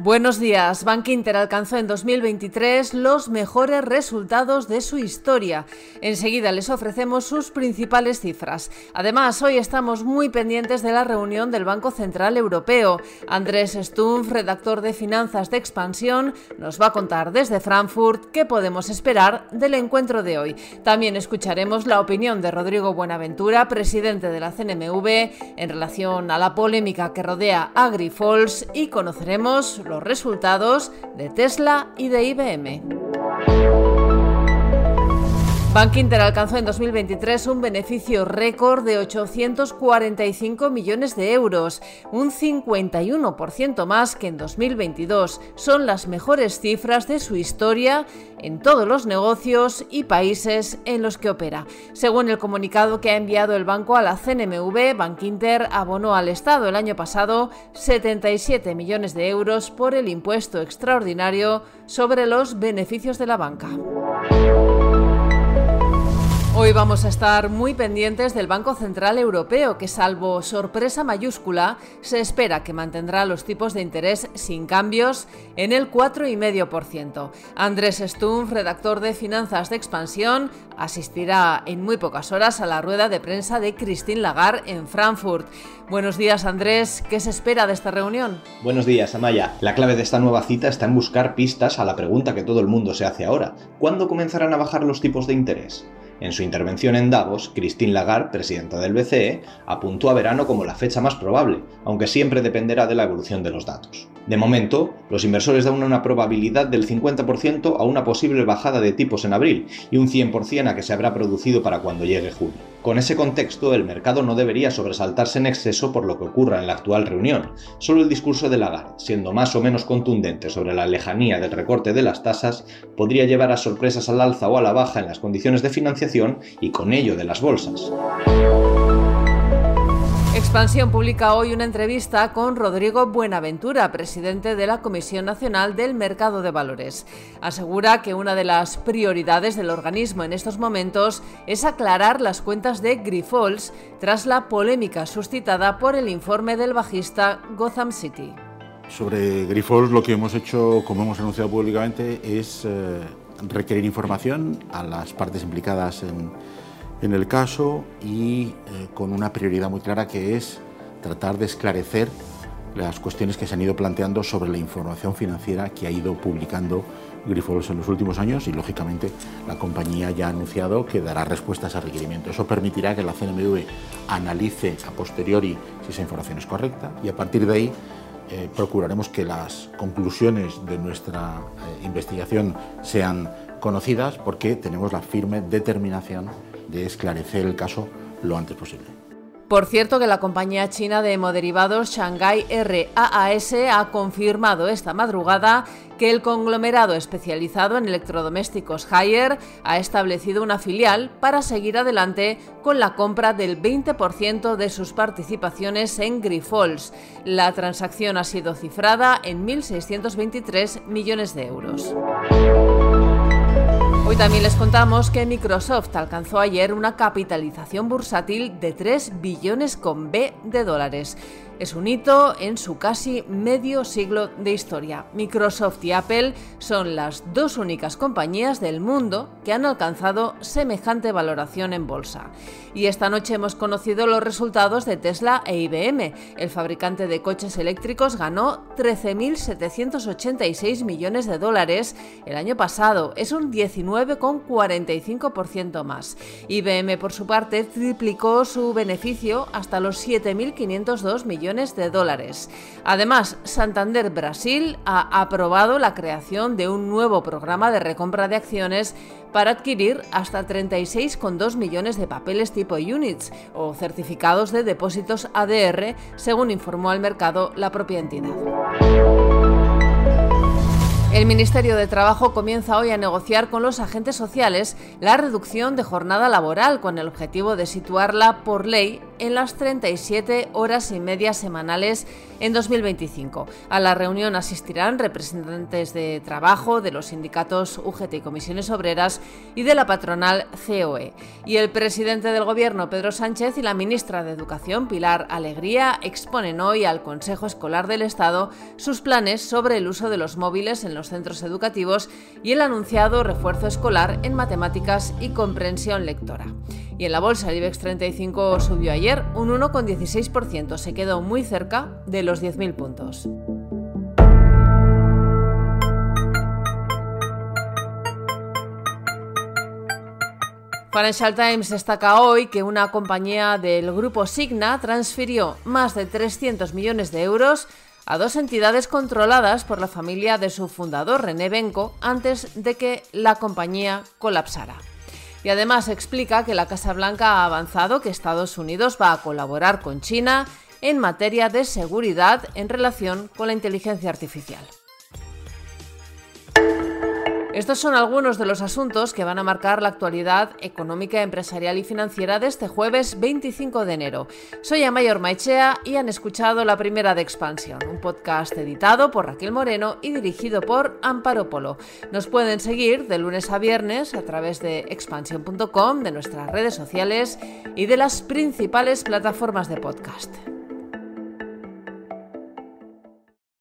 Buenos días. Bank Inter alcanzó en 2023 los mejores resultados de su historia. Enseguida les ofrecemos sus principales cifras. Además, hoy estamos muy pendientes de la reunión del Banco Central Europeo. Andrés Stumpf, redactor de Finanzas de Expansión, nos va a contar desde Frankfurt qué podemos esperar del encuentro de hoy. También escucharemos la opinión de Rodrigo Buenaventura, presidente de la CNMV, en relación a la polémica que rodea a Grifols y conoceremos los resultados de Tesla y de IBM. Bank Inter alcanzó en 2023 un beneficio récord de 845 millones de euros, un 51% más que en 2022. Son las mejores cifras de su historia en todos los negocios y países en los que opera. Según el comunicado que ha enviado el banco a la CNMV, Bank Inter abonó al Estado el año pasado 77 millones de euros por el impuesto extraordinario sobre los beneficios de la banca. Hoy vamos a estar muy pendientes del Banco Central Europeo, que salvo sorpresa mayúscula, se espera que mantendrá los tipos de interés sin cambios en el 4,5%. Andrés Stumpf, redactor de Finanzas de Expansión, asistirá en muy pocas horas a la rueda de prensa de Christine Lagarde en Frankfurt. Buenos días, Andrés. ¿Qué se espera de esta reunión? Buenos días, Amaya. La clave de esta nueva cita está en buscar pistas a la pregunta que todo el mundo se hace ahora. ¿Cuándo comenzarán a bajar los tipos de interés? En su intervención en Davos, Christine Lagarde, presidenta del BCE, apuntó a verano como la fecha más probable, aunque siempre dependerá de la evolución de los datos. De momento, los inversores dan una probabilidad del 50% a una posible bajada de tipos en abril y un 100% a que se habrá producido para cuando llegue junio. Con ese contexto, el mercado no debería sobresaltarse en exceso por lo que ocurra en la actual reunión. Solo el discurso de Lagarde, siendo más o menos contundente sobre la lejanía del recorte de las tasas, podría llevar a sorpresas al alza o a la baja en las condiciones de financiación y con ello de las bolsas. Expansión publica hoy una entrevista con Rodrigo Buenaventura, presidente de la Comisión Nacional del Mercado de Valores. Asegura que una de las prioridades del organismo en estos momentos es aclarar las cuentas de Grifols tras la polémica suscitada por el informe del bajista Gotham City. Sobre Grifols lo que hemos hecho, como hemos anunciado públicamente, es eh, requerir información a las partes implicadas en en el caso y eh, con una prioridad muy clara que es tratar de esclarecer las cuestiones que se han ido planteando sobre la información financiera que ha ido publicando Grifols en los últimos años y lógicamente la compañía ya ha anunciado que dará respuestas a requerimiento. Eso permitirá que la CNMV analice a posteriori si esa información es correcta y a partir de ahí eh, procuraremos que las conclusiones de nuestra eh, investigación sean conocidas porque tenemos la firme determinación de esclarecer el caso lo antes posible. Por cierto que la compañía china de hemoderivados Shanghai RAAS ha confirmado esta madrugada que el conglomerado especializado en electrodomésticos Haier ha establecido una filial para seguir adelante con la compra del 20% de sus participaciones en Grifols. La transacción ha sido cifrada en 1.623 millones de euros. Hoy también les contamos que Microsoft alcanzó ayer una capitalización bursátil de 3 billones con B de dólares. Es un hito en su casi medio siglo de historia. Microsoft y Apple son las dos únicas compañías del mundo que han alcanzado semejante valoración en bolsa. Y esta noche hemos conocido los resultados de Tesla e IBM. El fabricante de coches eléctricos ganó 13.786 millones de dólares el año pasado. Es un 19,45% más. IBM, por su parte, triplicó su beneficio hasta los 7.502 millones de dólares. Además, Santander Brasil ha aprobado la creación de un nuevo programa de recompra de acciones para adquirir hasta 36,2 millones de papeles tipo units o certificados de depósitos ADR, según informó al mercado la propia entidad. El Ministerio de Trabajo comienza hoy a negociar con los agentes sociales la reducción de jornada laboral con el objetivo de situarla por ley en las 37 horas y media semanales en 2025. A la reunión asistirán representantes de trabajo de los sindicatos UGT y comisiones obreras y de la patronal COE. Y el presidente del gobierno, Pedro Sánchez, y la ministra de Educación, Pilar Alegría, exponen hoy al Consejo Escolar del Estado sus planes sobre el uso de los móviles en los centros educativos y el anunciado refuerzo escolar en matemáticas y comprensión lectora. Y en la bolsa el IBEX 35 subió ayer un 1,16%, se quedó muy cerca de los 10.000 puntos. Financial Times destaca hoy que una compañía del grupo Signa transfirió más de 300 millones de euros a dos entidades controladas por la familia de su fundador, René Benko, antes de que la compañía colapsara. Y además explica que la Casa Blanca ha avanzado que Estados Unidos va a colaborar con China en materia de seguridad en relación con la inteligencia artificial. Estos son algunos de los asuntos que van a marcar la actualidad económica, empresarial y financiera de este jueves 25 de enero. Soy Amayor Maichea y han escuchado La Primera de Expansión, un podcast editado por Raquel Moreno y dirigido por Amparo Polo. Nos pueden seguir de lunes a viernes a través de expansión.com, de nuestras redes sociales y de las principales plataformas de podcast.